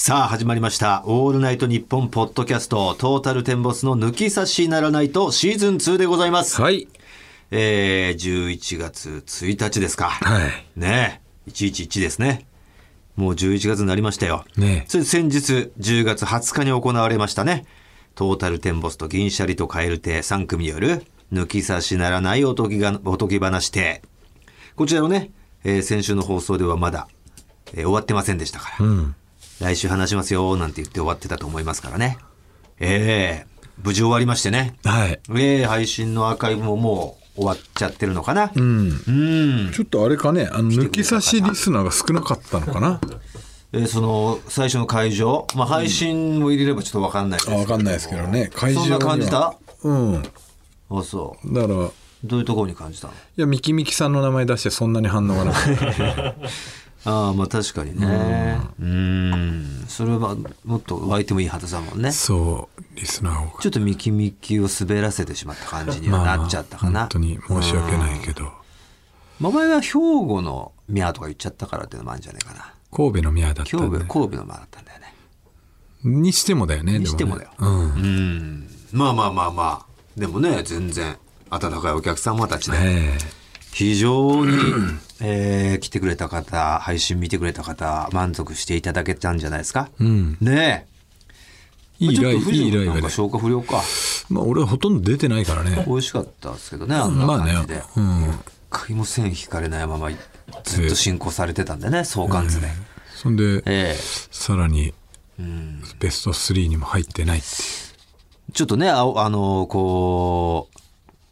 さあ始まりました。オールナイトニッポンポッドキャストトータルテンボスの抜き差しならないとシーズン2でございます。はい。えー、11月1日ですか。はい。ねえ、111ですね。もう11月になりましたよ。ねそれ先日10月20日に行われましたね。トータルテンボスと銀シャリとカエル亭3組による抜き差しならないおとぎがおとぎ話亭。こちらのね、えー先週の放送ではまだ、えー終わってませんでしたから。うん。来週話しますよなんて言って終わってたと思いますからね。ええ無事終わりましてね。はい。ええ配信のアーカイブももう終わっちゃってるのかな。うん。うん。ちょっとあれかね、あの、抜き差しリスナーが少なかったのかな。えーその最初の会場、まあ配信も入れればちょっとわかんないですあ、わかんないですけどね。会場そんな感じた？うん。あそう。だから、いどういうところに感じたの？や、ミキミキさんの名前出してそんなに反応がなかった。ああまあ確かにね。うん。それはもっと湧いてもいいはずだもんね。そう、リスナーを。ちょっとミキミキを滑らせてしまった感じにはなっちゃったかな。本当に申し訳ないけど。まあ前は兵庫の宮とか言っちゃったからっていうのもあるんじゃないかな。神戸の宮だった神戸、んで。神戸の間だったんだよね。にしてもだよね、にしてもだようん。うん。まあまあまあまあ。でもね、全然、温かいお客様たちで、え非常に、えー来てくれた方、配信見てくれた方、満足していただけたんじゃないですか？えうん。ねえ。いいライブ、いいライブでなんか。消化不良か。まあ、俺はほとんど出てないからね。美味しかったですけどね、あんなまあね感じで。、うん。一回も線引かれないまま、ずっと進行されてたんでね、相関図で。そんで、えさらに、えうん。ベスト3にも入ってないってちょっとね、あおあの、こう、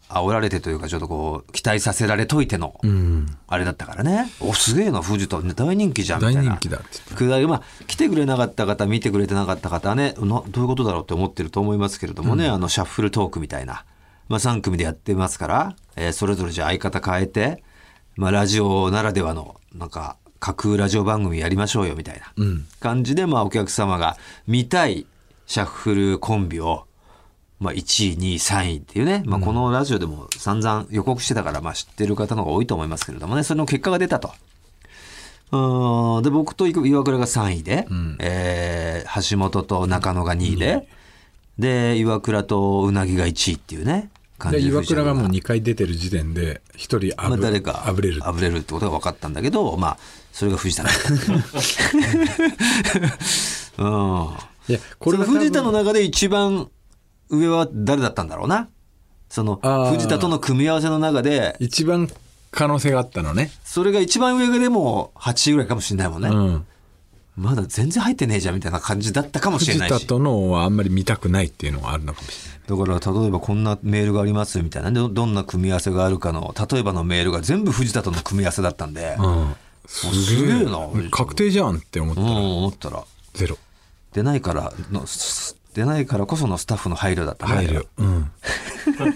煽られてというか、ちょっとこう、期待させられといての。あれだったからね。お、すげえな、藤田、大人気じゃん、みたいな。大人気だってまあ、来てくれなかった方、見てくれてなかった方はね、などういうことだろうって思ってると思いますけれどもね、あの、シャッフルトークみたいな、まあ、3組でやってますから、えーそれぞれじゃあ相方変えて、まあ、ラジオならではの、なんか、架空ラジオ番組やりましょうよ、みたいなうん。感じで、まあ、お客様が見たいシャッフルコンビを、まあ、1位、2位、3位っていうね、まあ、このラジオでも散々予告してたから、まあ、知ってる方の方が多いと思いますけれどもね、それの結果が出たと。うーんで、僕と岩倉が3位で、えー橋本と中野が2位で、で、岩倉とうなぎが1位っていうね、感でじで。岩倉がもう藤2回出てる時点で一人あまあ、ぶ,、誰かあぶれる。あぶれるってことが分かったんだけど、まあ、それが藤田だった。う うん。いやこれ藤田の中で一番上は誰だったんだろうな。その藤田との組み合わせの中で、一番可能性があったのね。それが一番上でも8位ぐらいかもしれないもんね。うん。まだ全然入ってねえじゃんみたいな感じだったかもしれ藤ないし。田とのはあんまり見たくないっていうのがあるのかもしれない。だから例えばこんなメールがありますみたいな。どどんな組み合わせがあるかの例えばのメールが全部藤田との組み合わせだったんで、うん。すげえな確定じゃんって思ったうん、ら思ったら。ゼロ。出ないからのす出ないからこそのスタッフの配慮だったね入るうん。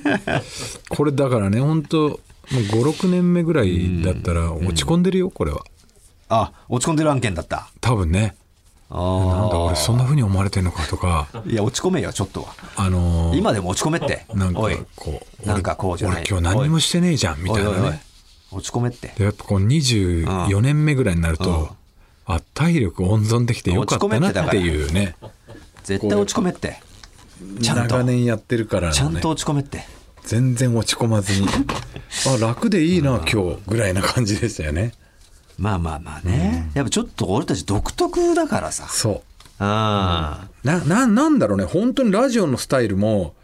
これだからね本当もう56年目ぐらいだったら落ち込んでるよこれは。あ落ち込んでる案件だった。多分ね。あなんだ俺そんな風に思われてんのかとか。いや落ち込めよちょっとは。あのー今でも落ち込めって。なんかこうなんかこうじゃない。俺今日何もしてねえじゃんみたいなね。落ち込めって。でやっぱこう24年目ぐらいになると、あ体力温存できてよかったなっていうね絶対落ち込めって。ちゃんと。長年やってるからのね。ちゃんと落ち込めって。全然落ち込まずに。あ楽でいいな今日ぐらいな感じでしたよね。まあまあまあね、やっぱちょっと俺たち独特だからさ。そう。あなななんだろうね。本当にラジオのスタイルも。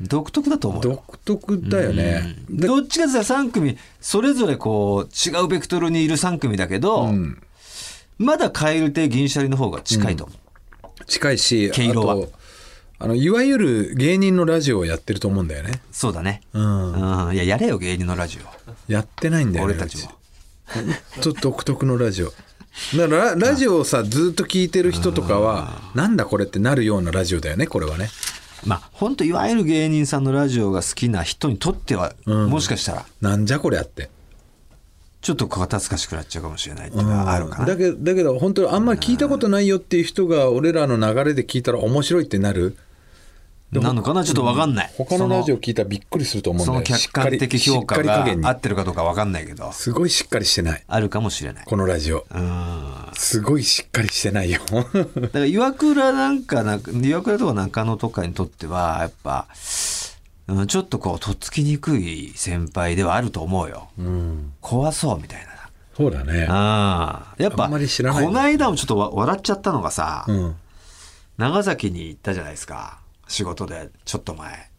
独特だと思うよ。独特だよね、でどっちかっていうと3組それぞれこう違うベクトルにいる3組だけど、うん。まだ蛙亭銀シャリの方が近いと思う、近いし毛色は。あとあのいわゆる芸人のラジオをやってると思うんだよね。そうだね。うん。うん。いややれよ芸人のラジオ。やってないんだよね俺たちもちょっと独特のラジオ。だからララジオをさずっと聞いてる人とかはなんだこれってなるようなラジオだよねこれはね。まあ本当いわゆる芸人さんのラジオが好きな人にとっては、もしかしたら。なんじゃこりゃってちょっと肩透かしくなっちゃうかもしれないっていうのはあるかな、だけどだけど本当にあんまり聞いたことないよっていう人が俺らの流れで聞いたら面白いってなる？なのかな？ちょっとわかんない。他のラジオ聞いたらびっくりすると思うんそのだよ客観的評価が合ってるかどうかわかんないけど、すごいしっかりしてない。あるかもしれない。このラジオ。うん。すごいしっかりしてないよ。だから岩倉なんかなんか岩倉とか中野とかにとってはやっぱ、うん、ちょっとこうとっつきにくい先輩ではあると思うよ、うん。怖そうみたいな。そうだね。あやっぱあんまり知らないこの間もちょっとわ笑っちゃったのがさ、うん。長崎に行ったじゃないですか。仕事でちょっと前。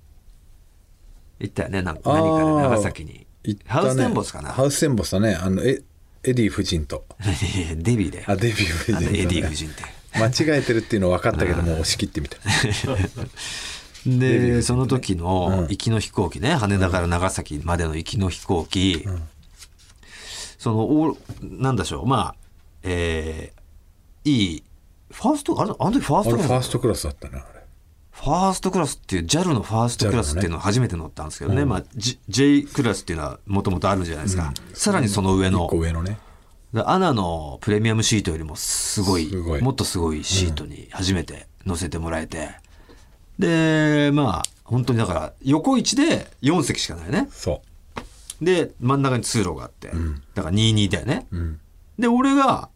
行ったよねなんかあー。何かで長崎に、ね。ハウステンボスかな？ハウステンボスだね。あのえエディ夫人と。デヴィであデヴィ夫人とね。エディ夫人って。間違えてるっていうの分かったけども押し切ってみた でその時のうん。行きの飛行機ね、羽田から長崎までの行きの飛行機、そのおなんだしょう。まあえーいいファーストあれあの時ファーストクラスファーストクラスだったなあれ。ファーストクラスっていう JAL のファーストクラスっていうのを初めて乗ったんですけどね、まあ、J, J クラスっていうのはもともとあるじゃないですか、さらにその上の。上のね。で ANA のプレミアムシートよりもすごい。もっとすごいシートに初めて乗せてもらえて、でまあ本当にだから横一で4席しかないね。そで真ん中に通路があって、だから22だよね、ううん。で俺が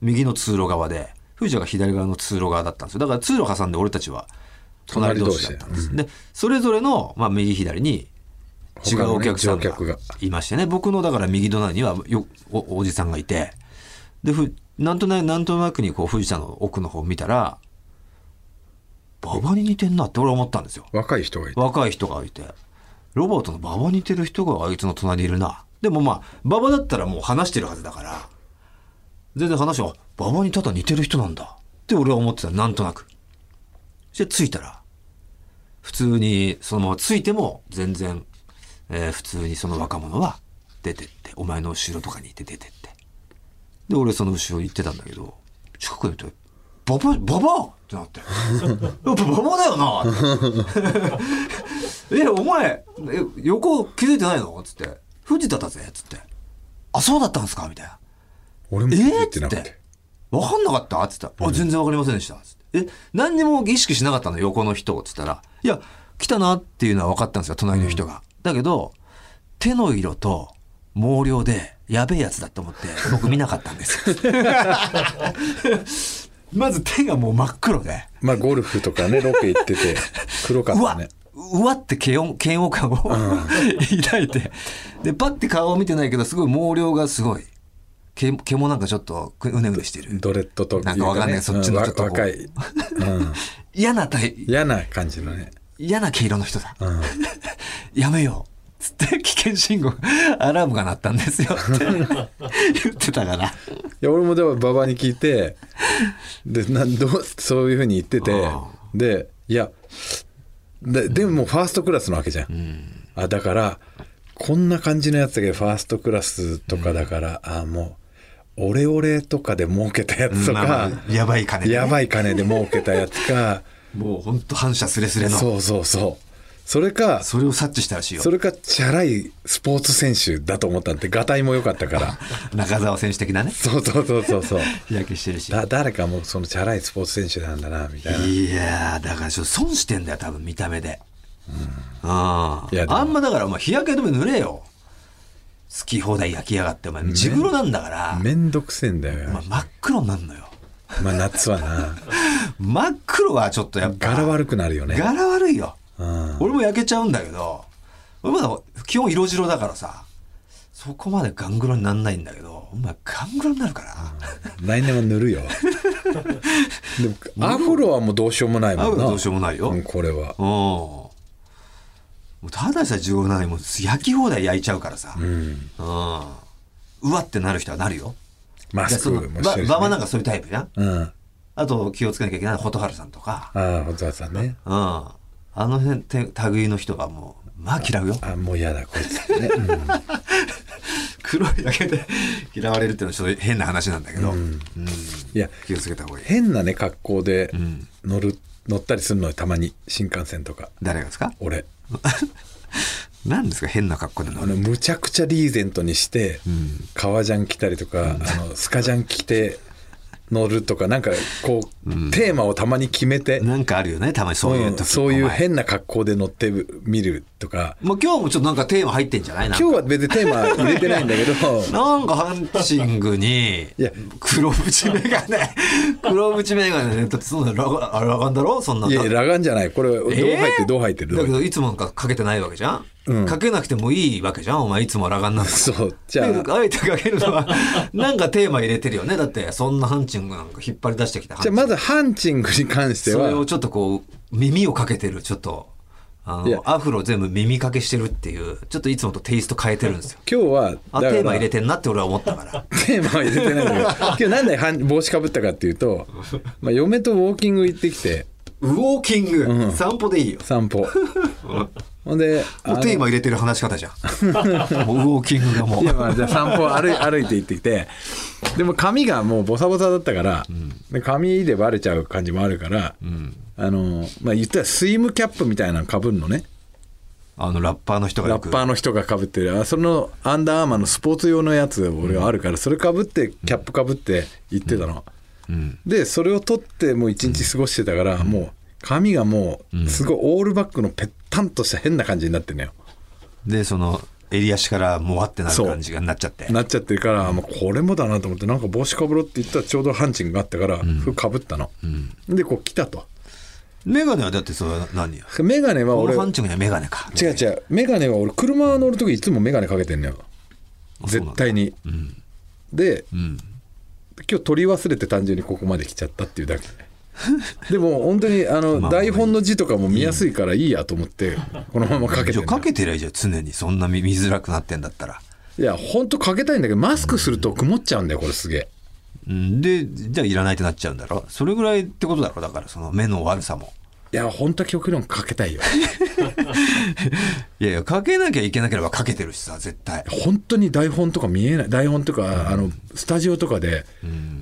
右の通路側で藤田が左側の通路側だったんですよ。だから通路挟んで俺たちは隣同士だったんです、でそれぞれの、まあ、右左に違うお客さんが。いましてね。僕のだから右隣にはよおおじさんがいて。でふなんとなくなんとなくにこう藤田の奥の方を見たら馬場に似てんなって俺は思ったんですよ。若い人がいて。若い人がいて。ロバートの馬場に似てる人があいつの隣にいるな。でもまあ馬場だったらもう話してるはずだから。全然話は馬場にただ似てる人なんだ。って俺は思ってた。なんとなく。そして着いたら。普通にそのまま着いても全然、えー普通にその若者は出てってお前の後ろとかにいて出てって。で俺その後ろ行ってたんだけど近くにいて「馬場馬場!」ってなって「やっぱ馬場だよな!」え、お前、え横気づいてないの？つって。藤田だぜつって。あ、そうだったんですか？みたいな。え俺も気づー、つっいてなくてて。わかんなかった？つって。あ、全然わかりませんでした。つって。え、何にも意識しなかったの？横の人。つったら。いや、来たなっていうのは分かったんですよ、隣の人が。だけど、手の色と毛量で、やべえやつだと思って、僕見なかったんですよ。まず手がもう真っ黒で。まあゴルフとかねロケ行ってて 黒かっうわたね。うわって嫌悪嫌悪感を、抱いて。でパッて顔を見てないけどすごい毛量がすごい。毛毛もなんかちょっとうねうねしてる。ドレッドとなんかわかんない。そっちのうんちょっと若い、うん、嫌なタイ嫌な感じのね、嫌な毛色の人だ。うん、やめようつって危険信号アラームが鳴ったんですよって言ってたから。いや俺もでも馬場に聞いてでなんどうそういうふうに言っててあでいやででもファーストクラスなわけじゃん、あだからこんな感じのやつだけどファーストクラスとかだから、あもうオレオレとかで儲けたやつとか、まあまあやばい金ね。やばい金で儲けたやつか もうほんと反射スレスレの。そそうそうそうそれかれを察知したらしいよ。それかチャラいスポーツ選手だと思ったんでガタイも良かったから。中澤選手的なね。そうそうそうそうそう。日焼けしてるし。だ誰かもうそのチャラいスポーツ選手なんだなみたいな。いやーだからちょっと損してんだよ多分見た目で。うん。いやあんまだからお前日焼け止め塗れよ。好き放題焼きやがってお前。地黒なんだから、めんどくせえんだよ、まあ、真っ黒になるのよ。まあ夏はな。真っ黒はちょっとやっぱ。柄悪くなるよね。柄悪いようん。俺も焼けちゃうんだけど俺まだ基本色白だからさそこまでガングロになんないんだけどお前ガングロになるから、来年は塗るよ。でもアフロはもうどうしようもないもんな。アフロはどうしようもないよ。んこれは。うん。もうただでさえ15なのにもう焼き放題焼いちゃうからさ、うん。うわってなる人はなるよ。マスクもしてるし、ば馬場ね、なんかそういうタイプじゃん。うん。あと気をつけなきゃいけない蛍原さんとか。ああ本さんね。うん。あの辺て類の人がもう、まあ嫌うよ。あもう嫌だこいつね、うん。黒いだけで嫌われるっていうのはちょっと変な話なんだけど。うん。いや気をつけた方がいい。変なね格好でん。乗る、乗ったりするのよたまに新幹線とか。誰がですか？俺。何ですか変な格好で乗る？むちゃくちゃリーゼントにして、ん。革ジャン着たりとか、あのスカジャン着て乗るとかなんかこう、テーマをたまに決めて、なんかあるよねたまにそういううん時、そういう変な格好で乗ってみるとか。もう今日もちょっとなんかテーマ入ってんじゃない？な今日は別にテーマ入れてないんだけど。なんかハンチングにいや。黒縁メガネ黒縁メガネね。だってそんなラガあラガンだろ？そんないやいや裸眼じゃない。これどう入ってえー？る？どう入ってる？だけどいつもなんかかけてないわけじゃん、うん？かけなくてもいいわけじゃん。お前いつも裸眼なんだ そう。じゃあ。で あえてかけるのはなんかテーマ入れてるよね。だってそんなハンチングなんか引っ張り出してきたじゃあまずハンチングに関しては。それをちょっとこう耳をかけてるちょっと。あのアフロ全部耳かけしてるっていうちょっといつもとテイスト変えてるんですよ。今日はあテーマ入れてんなって俺は思ったから。テーマは入れてないんだけど今日なんではん帽子かぶったかっていうと、まあ、嫁とウォーキング行ってきて。ウォーキング、散歩でいいよ。散歩ほんでもうテーマ入れてる話し方じゃん。もうウォーキングがもう。いやまあじゃあ散歩歩い 歩いて行ってきて。でも髪がもうボサボサだったから、で髪でバレちゃう感じもあるから、あのまあ言ったらスイムキャップみたいなのかぶるのね。あのラッパーの人がラッパーの人がかぶってる。あそのアンダーアーマーのスポーツ用のやつ俺があるから、それかぶってキャップかぶって行ってたの、でそれを取ってもう一日過ごしてたから、もう髪がもうすごいオールバックのぺったんとした変な感じになってんのよ。でその襟足からもわってなる感じがなっちゃって。なっちゃってるから、もうこれもだなと思ってなんか帽子かぶろうって言ったらちょうどハンチングがあったから、服かぶったの、でこう来たと。メガネはだってそれは何よ？メガネはこ俺のハンチングにはメガネか。違う違う。メガネは俺車乗る時いつもメガネかけてんのよ。絶対に、で、今日取り忘れて単純にここまで来ちゃったっていうだけ でも本当にあの、まあ台本の字とかも見やすいからいいやと思ってこのままかけてかけてりゃいいじゃん常に。そんな見見づらくなってんだったら。いや本当かけたいんだけどマスクすると曇っちゃうんだよこれすげえ。うんでじゃあいらないってなっちゃうんだろ。それぐらいってことだろだからその目の悪さもいや本当は極論かけたいよ。いやいやかけなきゃいけなければかけてるしさ絶対。本当に台本とか見えない台本とか、あのスタジオとかで、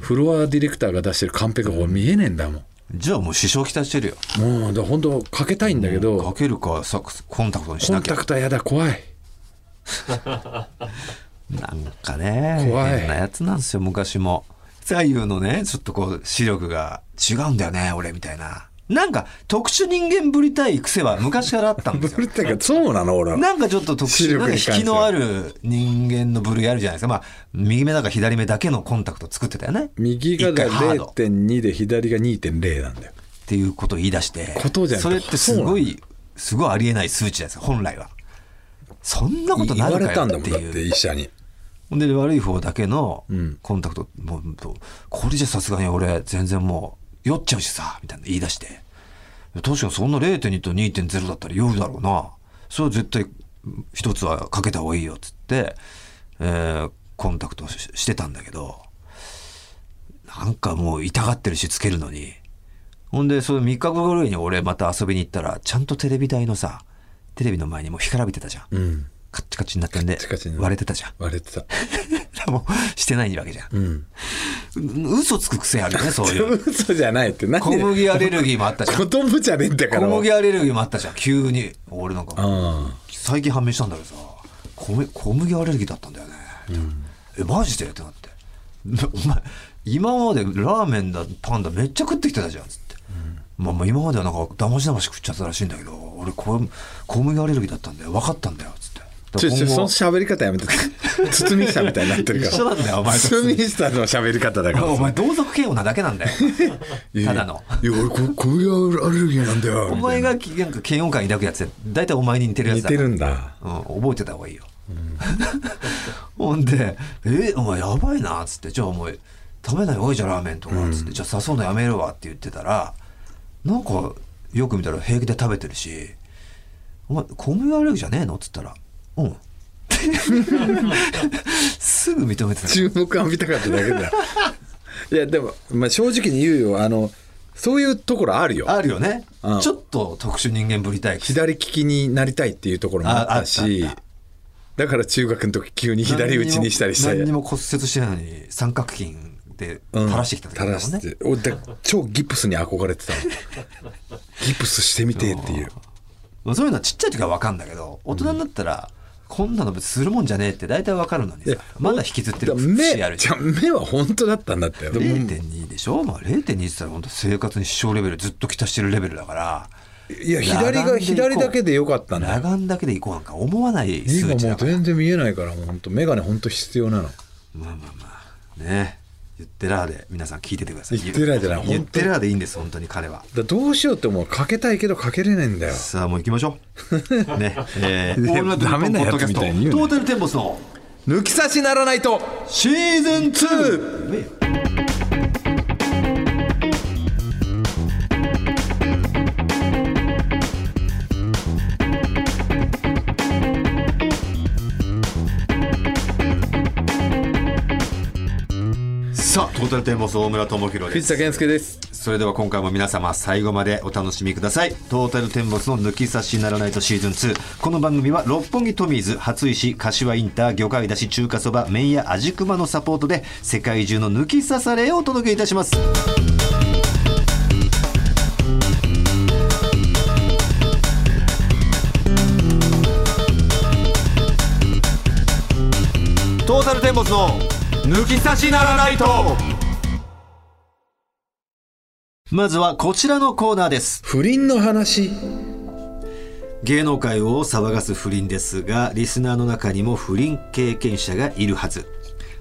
フロアディレクターが出してるカンペが見えねえんだもん。じゃあもう支障きたしてるよ。もうだ本当かけたいんだけど、かけるかさコンタクトにしコなきゃ。ンタクトはやだ怖い。なんかね怖い。変なやつなんですよ昔も。左右のねちょっとこう視力が違うんだよね俺みたいななんか特殊人間ぶりたい癖は昔からあったんですよ。ブルってかそうなの俺は。なんかちょっと特視殊なんか引きのある人間の部類あるじゃないですか。まあ右目だか左目だけのコンタクト作ってたよね。右が一回ハード。っ0.2で左が2.0なんだよ。ていうことを言い出してことじゃんそれってすごいすごいありえない数値じゃないですか本来は。そんなこと言われなるかたんだもんだっよっていうて医者に。ほんで悪い方だけのん。コンタクト、もうこれじゃさすがに俺全然もう酔っちゃうしさみたいな言い出して。確かにそんな0.2と2.0だったら酔うだろうな。それは絶対一つはかけた方がいいよっつって、えーコンタクトしてたんだけど。なんかもう痛がってるしつけるのに。ほんでそれ3日後ぐらいに俺また遊びに行ったらちゃんとテレビ台のさテレビの前にもう干からびてたじゃん、うん。カッチカチになってんで割れてたじゃん割れてた もうしてないわけじゃん。うん嘘つく癖あるよね、そういう。嘘じゃないって何？小麦アレルギーもあったじゃん。じゃねえんだから小麦アレルギーもあったじゃん、急に。俺なんか、あ最近判明したんだけどさ、米小麦アレルギーだったんだよね。え、マジで？ってなって。お前、今までラーメンだ、パンだ、めっちゃ食ってきてたじゃん、つって。まあまあ今まではなんか、だましだまし食っちゃったらしいんだけど、俺小、小麦アレルギーだったんだよ。分かったんだよ、つって。ちょちょその喋り方やめて。堤下みたいになってるから。一緒なんだよお前と。堤下の喋り方だから。お前同族嫌悪なだけなんだよ。ただの。いや俺こ小麦アレルギーなんだよ お前がきなんか嫌悪感抱くやつって大体お前に似てるやつだ似てるんだ。うん、覚えてた方がいいよ、ほんで「えお前やばいな」っつって「じゃあお前食べない方がいいじゃんラーメンとか」っつって「じゃあ誘うのやめるわ」って言ってたらなんかよく見たら平気で食べてるし「お前小麦アレルギーじゃねえの?」っつったら「うん」すぐ認めてた注目浴びたかっただけだ いやでも、まあ、正直に言うよ。あのそういうところあるよ。あるよね、うん。ちょっと特殊人間ぶりたい。左利きになりたいっていうところもあったしだから中学の時急に左打ちにしたりした何にも骨折してないのに三角筋で垂らしてきた時だもんね、垂らして。俺だ 超ギプスに憧れてたの。ギプスしてみてっていう。そういうのはちっちゃい時は分かんだけど大人になったらこんなのするもんじゃねえって大体わかるのにまだ引きずってる目節あるじゃ目は本当だったんだってでも。0.2でしょ、まあ、0.2って言ったら本当生活に支障レベルずっときたしてるレベルだから。いや左が左だけでよかったんだよ。裸眼だけでいこうなんか思わない数今もう値だから。全然見えないからもう本当眼鏡本当必要なのまあまあまあね言ってらーで皆さん聞いててください。言ってらーじゃない言ってらーでいいんです本当に彼は。だどうしようってもうかけたいけどかけれないんだよ。さあもう行きましょう。ねえー、オールナイトニッポンダメなやつポッドキャストみたいに言うなトータルテンボスの。抜き差しならないと。シーズン 2! ルテンボス大村智弘です。藤田健介です。それでは今回も皆様最後までお楽しみください。トータルテンボスの抜き差しならないとシーズン2この番組は六本木トミーズ初石柏インター魚介だし中華そば麺屋味熊のサポートで世界中の抜き差されをお届けいたします。トータルテンボスの抜き差しならないとまずはこちらのコーナーです。不倫の話。芸能界を騒がす不倫ですがリスナーの中にも不倫経験者がいるはず。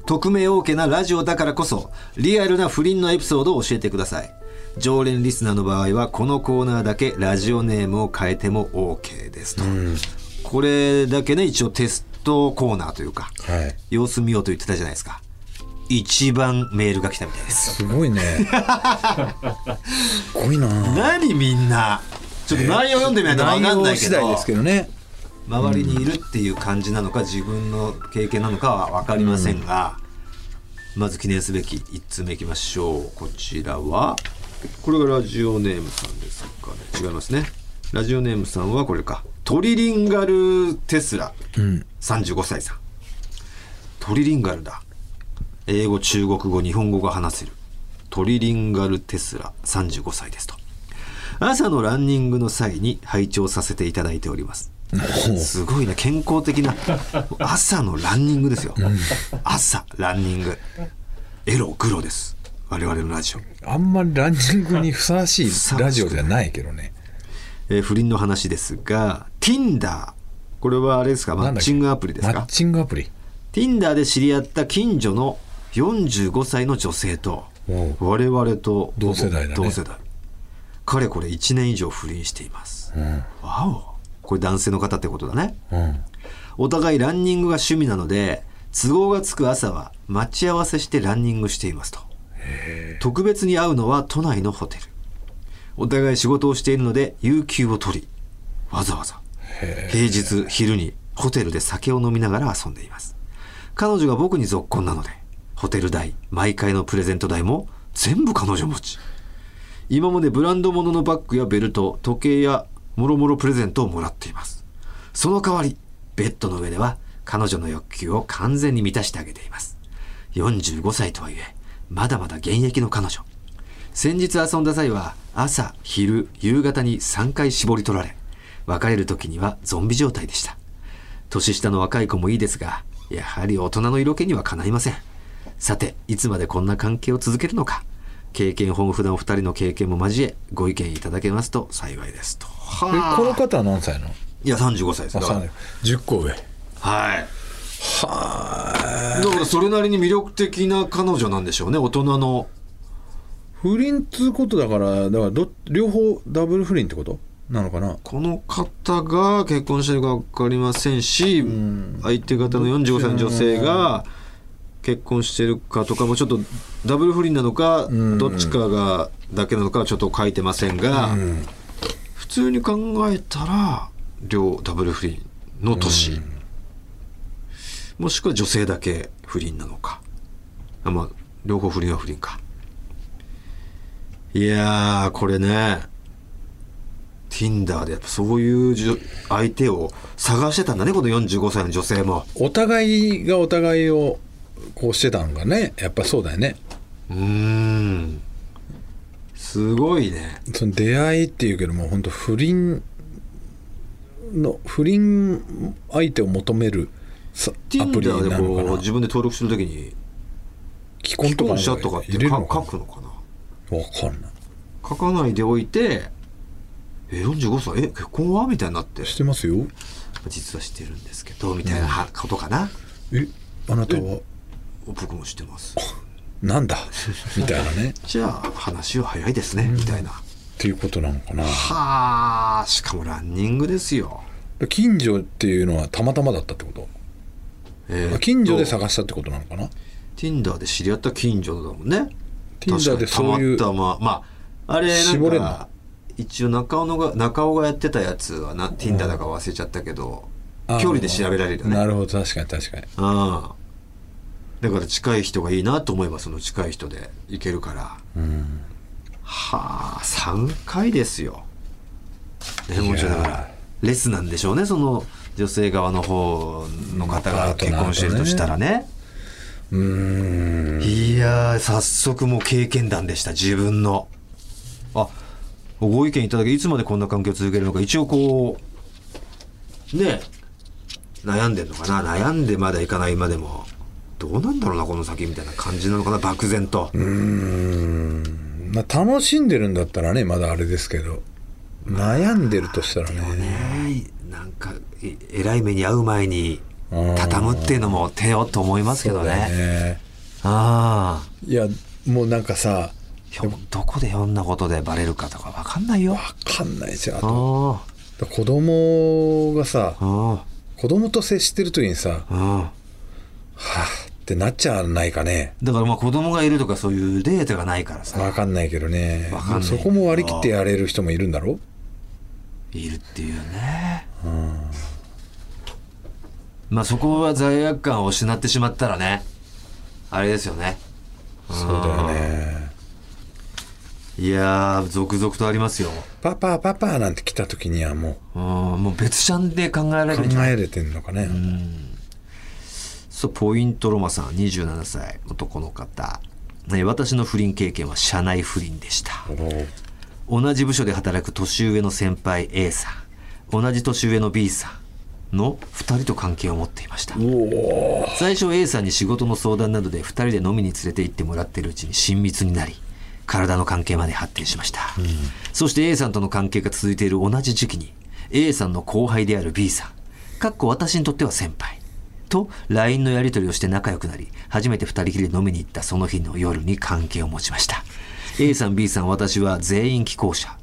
匿名 OK なラジオだからこそリアルな不倫のエピソードを教えてください。常連リスナーの場合はこのコーナーだけラジオネームを変えても OK ですと、これだけね一応テストコーナーというかはい。様子見ようと言ってたじゃないですか一番メールが来たみたいです。すごいね。すごいな。何みんな。ちょっと内容読んでみないと分かんないけど。ですけどね。周りにいるっていう感じなのか自分の経験なのかは分かりませんが、まず記念すべき1通目いきましょう。こちらはこれがラジオネームさんですかね。違いますね。ラジオネームさんはこれか。トリリンガルテスラ、35歳さん。トリリンガルだ英語中国語日本語が話せる。トリリンガルテスラ35歳ですと。朝のランニングの際に拝聴させていただいております。すごいね健康的な朝のランニングですよ、朝ランニング。エログロです。我々のラジオ。あんまりランニングにふさわしいラジオじゃないけどね。えー不倫の話ですが Tinder これはあれですか？マッチングアプリですか？マッチングアプリ。Tinder で知り合った近所の45歳の女性と我々と同世代同世代。かれこれ1年以上不倫しています、うん。わお。これ男性の方ってことだね。うん。お互いランニングが趣味なので都合がつく朝は待ち合わせしてランニングしていますと。特別に会うのは都内のホテル。お互い仕事をしているので有給を取りわざわざ。平日昼にホテルで酒を飲みながら遊んでいます。彼女が僕にぞっこんなのでホテル代毎回のプレゼント代も全部彼女持ち。今までブランド物のバッグやベルト時計やもろもろプレゼントをもらっています。その代わりベッドの上では彼女の欲求を完全に満たしてあげています。45歳とはいえまだまだ現役の彼女。先日遊んだ際は朝昼夕方に3回絞り取られ別れる時にはゾンビ状態でした。年下の若い子もいいですがやはり大人の色気にはかないません。さていつまでこんな関係を続けるのか。経験豊富なお二人の経験も交えご意見いただけますと幸いですと。えこの方は何歳の？いや35歳です。から10個上。はい。はだからそれなりに魅力的な彼女なんでしょうね。大人の。不倫っつうことだからだからど両方ダブル不倫ってこと？なのかな？この方が結婚してるか分かりませんし、相手方の45歳の女性が結婚してるかとかもちょっとダブル不倫なのか、どっちかがだけなのかはちょっと書いてませんが、普通に考えたら両ダブル不倫の年、もしくは女性だけ不倫なのか。あまあ両方不倫は不倫か。いやーこれね Tinder でやっぱそういう相手を探してたんだねこの45歳の女性も。お互いがお互いをこうしてたのがねやっぱそうだよね。うーん。すごいね。その出会いっていうけども本当不倫の不倫相手を求めるさアプリなのかな？自分で登録するときに既既婚とか婚者とかって書くのかな？わかんない。書かないでおいてえ45歳？え結婚は？みたいになって。してますよ。実はしてるんですけどみたいなはことかな。えあなたは？僕もしてます。なんだ？みたいなね。じゃあ話は早いですね。みたいな。っていうことなのかな。はあしかもランニングですよ。近所っていうのはたまたまだったってこと？えーあ近所で探したってことなのかな？Tinder で知り合った近所だもんね。Tinder でそういう確かに。たまたま。まああれなん絞れんの？か一応中尾のが中尾がやってたやつはな Tinder だか忘れちゃったけどあ距離で調べられるよね。なるほど。確かに確かに。ああだから近い人がいいなと思えばその近い人で行けるから。うんはあ3回ですよ。ねもちろんだからレスなんでしょうねその女性側の方の方が結婚してるとしたらね。うーん。いやー早速もう経験談でした自分の。あご意見いただきいつまでこんな関係を続けるのか一応こうね悩んでんのかな。悩んでまだいかないまでもどうなんだろうなこの先みたいな感じなのかな漠然と、うーん。まあ楽しんでるんだったらねまだあれですけど。悩んでるとしたらね。ねえなんかいえらい目に遭う前にうん畳むっていうのも手よと思いますけどね。ね。ああ。いやもうなんかさどこでひょんなことでバレるかとか分かんないよ。わかんないですよああと子供がさああ。子供と接してる時にさああ。はあってなっちゃわないかね。だからまあ子供がいるとかそういうデータがないからさ。わかんないけどね。わかんない。そこも割り切ってやれる人もいるんだろ？いるっていうね。まあそこは罪悪感を失ってしまったらねあれですよね。そうだよね。いやー続々とありますよ。パパパパなんて来た時にはもう。んもう別ちゃんで考えられう考えれてんのかねそうポイントロマさん27歳男の方。ね私の不倫経験は社内不倫でした。お同じ部署で働く年上の先輩 A さん。同じ年上の B さん。の2人と関係を持っていました。最初 A さんに仕事の相談などで2人で飲みに連れて行ってもらっているうちに親密になり体の関係まで発展しました、そして A さんとの関係が続いている同じ時期に A さんの後輩である B さん。かっこ私にとっては先輩と LINE のやり取りをして仲良くなり初めて2人きりで飲みに行ったその日の夜に関係を持ちました。A さん B さん私は全員既婚者。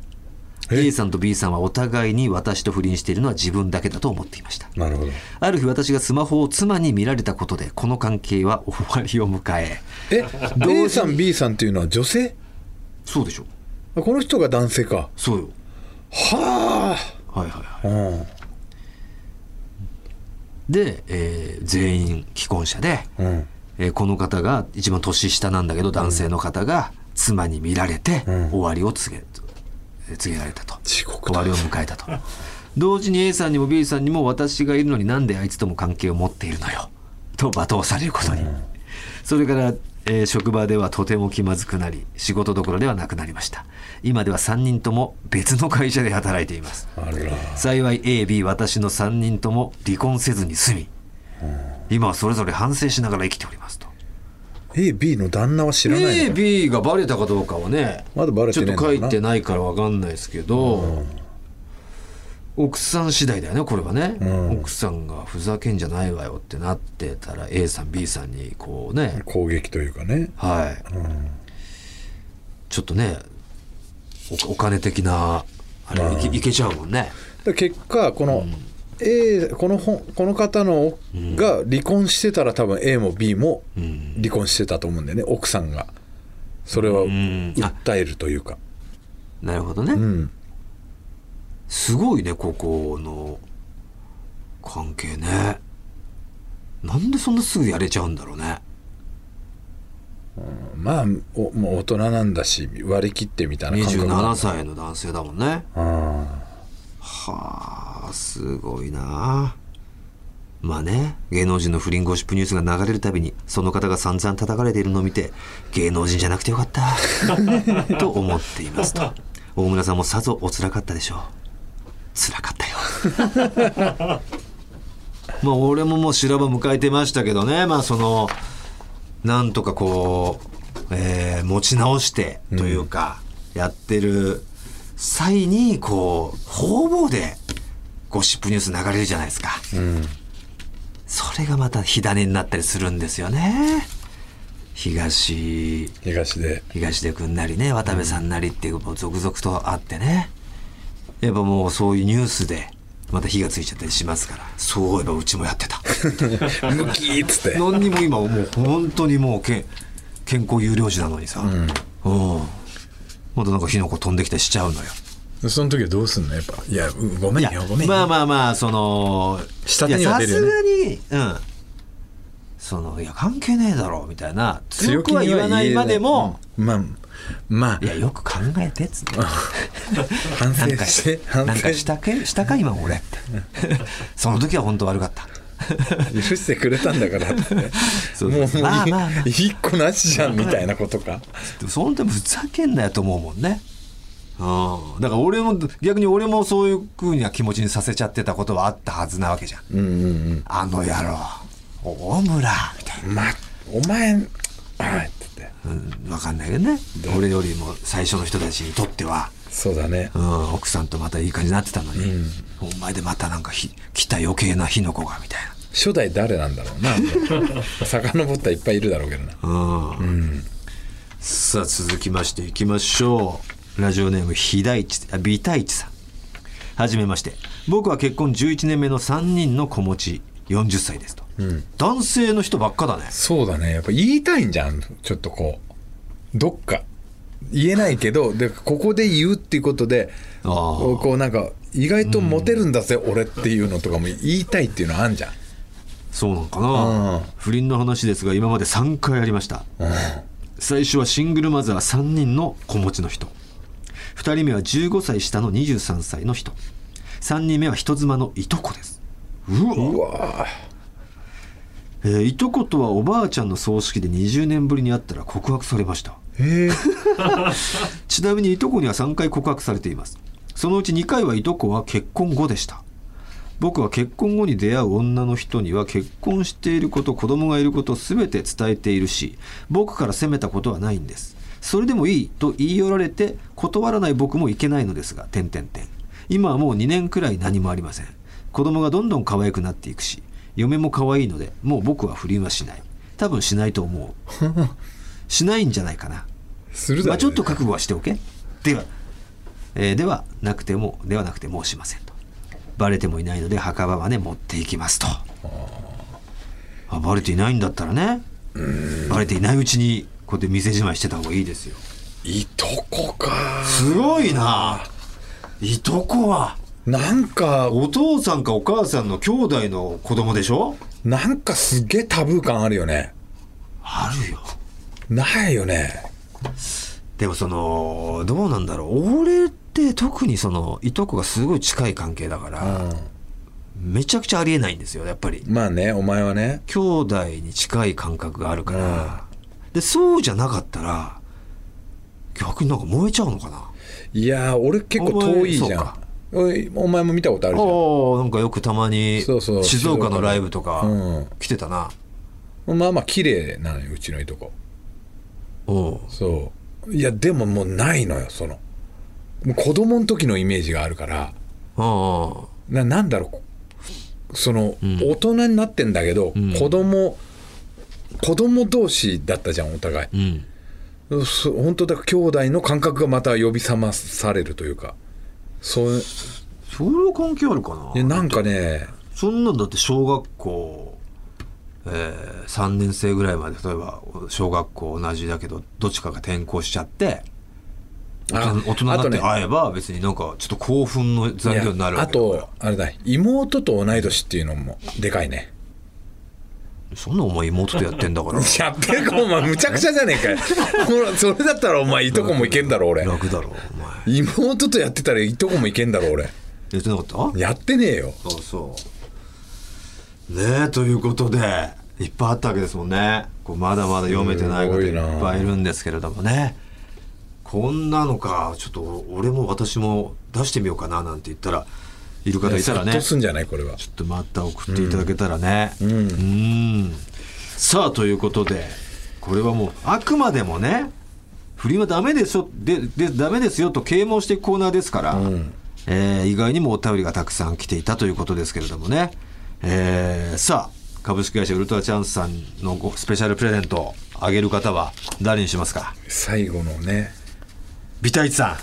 A さんと B さんはお互いに私と不倫しているのは自分だけだと思っていました。なるほど。ある日私がスマホを妻に見られたことでこの関係は終わりを迎え。え？A さん B さんっていうのは女性？そうでしょ。あこの人が男性か。そうよ。ははいはいはあ、うん。いで、えー全員既婚者で、うん。えーこの方が一番年下なんだけど男性の方が妻に見られてん。終わりを告げ告げられたと。終わりを迎えたと。同時に A さんにも B さんにも私がいるのになんであいつとも関係を持っているのよ。と罵倒されることに、それから、えー職場ではとても気まずくなり仕事どころではなくなりました。今では3人とも別の会社で働いています。幸い AB 私の3人とも離婚せずに済み今はそれぞれ反省しながら生きておりますと。AB の旦那は知らないの？AB がバレたかどうかはねまだバレちょっと書いてないから分かんないですけど、奥さん次第だよねこれはね、ん。奥さんがふざけんじゃないわよってなってたら A さん B さんにこうね。攻撃というかね。はい、ちょっとねおお金的なあれいけ,、いけちゃうもんね。で結果この A この本この方のが離婚してたら多分 A も B もうん。離婚してたと思うんだよね奥さんが。それはん。訴えるというか。なるほどね、うんすごいねここの関係ね。なんでそんなすぐやれちゃうんだろうね。まあおもう大人なんだし割り切ってみたいな感覚な27歳の男性だもんね。あはあすごいな。まあね芸能人の不倫ゴシップニュースが流れるたびにその方が散々叩かれているのを見て芸能人じゃなくてよかった。と思っていますと。大村さんもさぞおつらかったでしょうつらかったよ。まあ俺ももう修羅場迎えてましたけどね。まあそのなんとかこう、えー持ち直してというか、やってる際にこう方々でゴシップニュース流れるじゃないですか、それがまた火種になったりするんですよね。東。東で。東出君なりね渡部さんなりっていうもう続々とあってねやっぱもうそういうニュースでまた火がついちゃったりしますから。そういえばうちもやってた。ムキーっつって。何にも今もう本当にもうけ健康有料児なのにさ、うん。またなんか火の粉飛んできたりしちゃうのよ。その時はどうすんの？やっぱ。いやうごめんよごめんよ。まあまあまあその下手には出るよね。いやさすがにうん。そのいや関係ねえだろみたいな。強くは言わないまでも、うん。まあまあ。いやよく考えてっつって。反省して反省なんかしたけしたか今俺って。その時は本当悪かった。許してくれたんだからって。ね そうもうもうまあまあまあ。一個なしじゃんみたいなことか。でもその時ふざけんなよと思うもんね。うん。だから俺も逆に俺もそういう風な気持ちにさせちゃってたことはあったはずなわけじゃん。うんうんうん。あの野郎大村みたいな。まお前はい。っつって。うん、分かんないけどね。俺よりも最初の人たちにとっては、そうだね。うん、奥さんとまたいい感じになってたのに、お前でまたなんかひ来た余計な火の粉がみたい初代誰なんだろうな。遡ったらいっぱいいるだろうけどな。な、うん。さあ続きましていきましょう。ラジオネームひだいち。あビタイチさん。はじめまして。僕は結婚11年目の3人の子持ち40歳ですと、男性の人ばっかだね。そうだね。やっぱ言いたいんじゃん。ちょっとこう。どっか。言えないけどでここで言うっていうことでこうなんか意外とモテるんだぜ、俺っていうのとかも言いたいっていうのあんじゃん。そうなんかな、うん。不倫の話ですが今まで3回ありました、最初はシングルマザー3人の子持ちの人。2人目は15歳下の23歳の人。3人目は人妻のいとこですうわ。えーいとことはおばあちゃんの葬式で20年ぶりに会ったら告白されました。ちなみにいとこには3回告白されています。そのうち2回はいとこは結婚後でした。僕は結婚後に出会う女の人には結婚していること子供がいることを全て伝えているし僕から責めたことはないんです。それでもいいと言い寄られて断らない僕もいけないのですが点々点。今はもう2年くらい何もありません子供がどんどん可愛くなっていくし嫁も可愛いのでもう僕は不倫はしない。多分しないと思う。しないんじゃないかな。するだね。まあ、ちょっと覚悟はしておけ。では、えーではなくてもではなくて申しませんと。バレてもいないので墓場まで持っていきますと。あバレていないんだったらね。バレていないうちにこうやって店じまいしてた方がいいですよ。いとこかすごいな。いとこはなんかお父さんかお母さんの兄弟の子供でしょ？なんかすげえタブー感あるよね。あるよ。ないよね。でもそのどうなんだろう。俺って特にそのいとこがすごい近い関係だから、めちゃくちゃありえないんですよやっぱり。まあねお前はね。兄弟に近い感覚があるから、でそうじゃなかったら逆になんか燃えちゃうのかな。いやー俺結構遠いじゃん。かお前も見たことあるじゃん。ああなんかよくたまに静岡のライブとかうん来てたな、まあまあ綺麗なのようちのいとこ。おう。そう。いやでももうないのよその。もう子供の時のイメージがあるから。ななんだろう。その、大人になってんだけど、子供子供同士だったじゃんお互い。うん。そ本当だ兄弟の感覚がまた呼び覚まされるというかそう。それは関係あるかな。いやなんかね。そんなんだって小学校、えー、3年生ぐらいまで例えば小学校同じだけどどっちかが転校しちゃって大あ人になって会えば別になんかちょっと興奮の材料になるわけだから。とあれだ。妹と同い年っていうのもでかいねそんなお前妹とやってんだから。やってるかお前むちゃくちゃじゃねえかよ。ほ らそれだったらお前いとこもいけんだろ俺。楽だろお前。妹とやってたらいとこもいけんだろ俺。やってなかった？やってねえよ。そうそう。ねえということでいっぱいあったわけですもんね。こうまだまだ読めてない方いっぱいいるんですけれどもね。こんなのか。ちょっと俺も私も出してみようかななんて言ったらいる方いたらね。殺到すんじゃないこれは。ちょっとまた送っていただけたらね。うん。さあということでこれはもうあくまでもね不倫はダメですよででダメですよと啓蒙していくコーナーですから、えー意外にもお便りがたくさん来ていたということですけれどもね、えーさあ株式会社ウルトラチャンスさんのごスペシャルプレゼントをあげる方は誰にしますか？最後のね。ビタイチさん。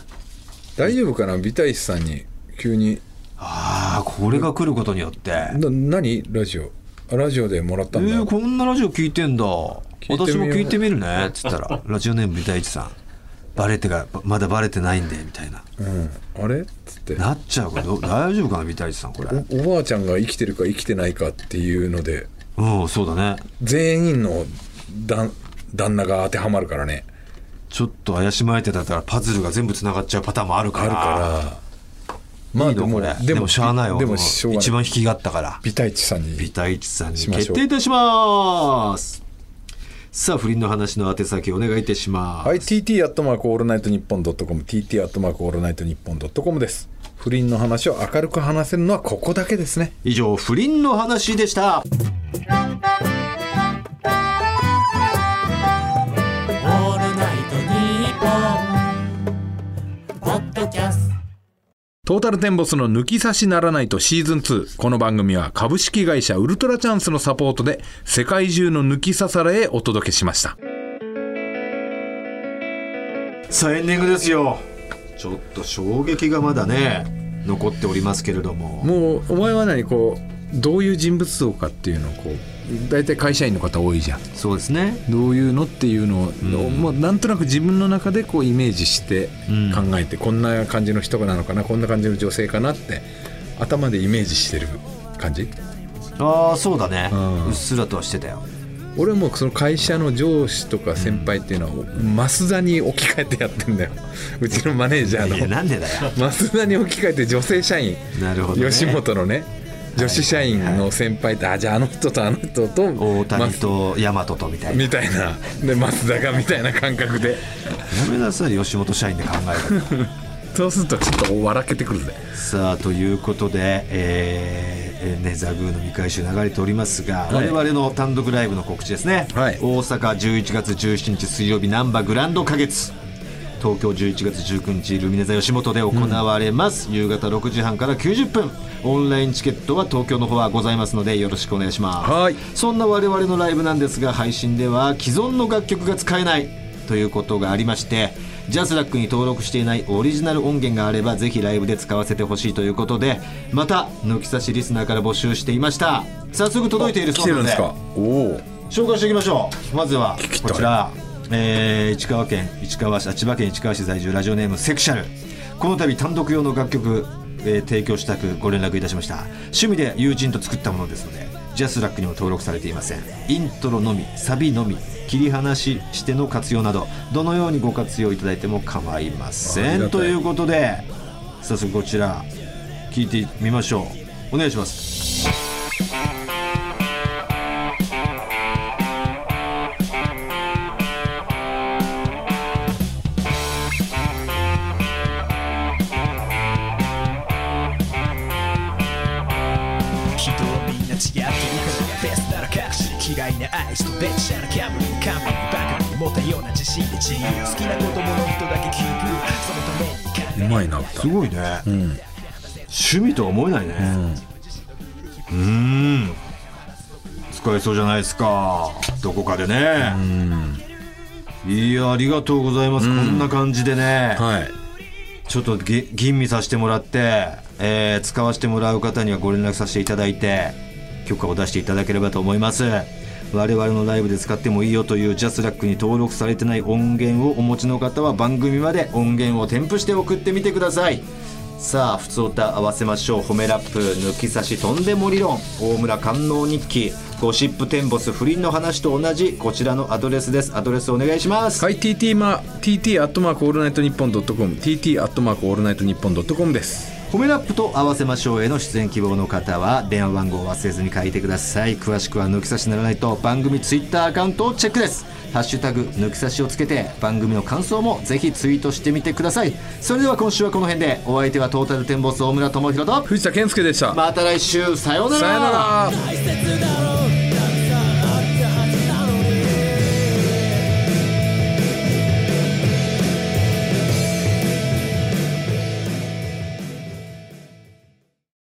大丈夫かな？ビタイスさんに急にああこれが来ることによって。な何？ラジオ。あラジオでもらったんだ、えー、こんなラジオ聞いてんだ。私も聞いてみるねっつったら。ラジオネームビタイチさん。バレてがまだバレてないんでみたいな。うん、あれ？っつって。なっちゃうか。らど大丈夫かなビタイチさんこれ。おおばあちゃんが生きてるか生きてないかっていうので。うんそうだね。全員の旦旦那が当てはまるからね。ちょっと怪しまれてたからパズルが全部つながっちゃうパターンもあるかあらるからまいいのこれでもしゃあないわでもこのしょうがない。一番引きがあったから。ビタイチさんに。ビタイチさんに決定いたします。さあ不倫の話の宛先お願いいたします、はい TT アットマークオールナイトニッポンドットコム TT アットマークオールナイトニッポンドットコムです。不倫の話を明るく話せるのはここだけですね。以上不倫の話でした。オールナイトニッポン」ポッドキャストトータルテンボスの抜き差しならないとシーズン2この番組は株式会社ウルトラチャンスのサポートで世界中の抜き差されへお届けしました。さあエンディングですよ。ちょっと衝撃がまだね残っておりますけれども。もうお前は何こうどういう人物像かっていうのをこう大体会社員の方多いじゃん。そうですね。どういうのっていうのを、もうなんとなく自分の中でこうイメージしてうん。考えて、こんな感じの人なのかなこんな感じの女性かなって頭でイメージしてる感じ？ああそうだね、うん。うっすらとはしてたよ。俺もその会社の上司とか先輩っていうのは増田に置き換えてやってんだよ。うちのマネージャーの。なんでだよ。増田に置き換えて女性社員。なるほど、ね、吉本のね女子社員の先輩ってあじゃああの人とあの人と大谷増と大和とみたいな。みたいな。で増田がみたいな感覚で。やめなさい吉本社員で考える そうするとちょっと笑けてくるぜ。さあということで、えーえーね、ザグーの未回収流れておりますが、はい。我々の単独ライブの告知ですね、はい。大阪11月17日水曜日難波グランド花月東京11月19日ルミネ座吉本で行われます、夕方6時半から90分。オンラインチケットは東京の方はございますのでよろしくお願いします。はい。そんな我々のライブなんですが配信では既存の楽曲が使えないということがありましてジャスラックに登録していないオリジナル音源があればぜひライブで使わせてほしいということでまた抜き差しリスナーから募集していました。早速届いている来そうなんで。すか？おお。紹介していきましょう。まずはこちら、えー市川県市川市あ千葉県市川市在住ラジオネームセクシャル。この度単独用の楽曲、えー提供したくご連絡いたしました。趣味で友人と作ったものですのでジャスラックにも登録されていません。イントロのみサビのみ切り離ししての活用などどのようにご活用いただいても構いません。ということで早速こちら聞いてみましょう。お願いします概な愛と電車のキャブリンカムリバカに持ったような自信で自由好きな子供の人だけキューブそのためにうまいな。歌すごいね、趣味とは思えないね。うん。使えそうじゃないですか。どこかでね。いやありがとうございます、こんな感じでね、はい。ちょっとぎ吟味させてもらって、えー使わせてもらう方にはご連絡させていただいて許可を出していただければと思います我々のライブで使ってもいいよというジャスラックに登録されてない音源をお持ちの方は番組まで音源を添付して送ってみてください。さあ普通歌合わせましょう。褒めラップ抜き差しとんでも理論。大村官能日記。ゴシップテンボス不倫の話と同じ。こちらのアドレスです。アドレスお願いします、はい TT ま TT アットマークオールナイトニッポンドットコム。TT アットマークオールナイトニッポンドットコムです。褒めラップと合わせましょうへの出演希望の方は電話番号を忘れずに書いてください。詳しくは抜き差しならないと番組ツイッターアカウントをチェックです。ハッシュタグ抜き差しをつけて番組の感想もぜひツイートしてみてください。それでは今週はこの辺でお相手はトータルテンボス大村智広と藤田健介でした、また来週さようなら。さよなら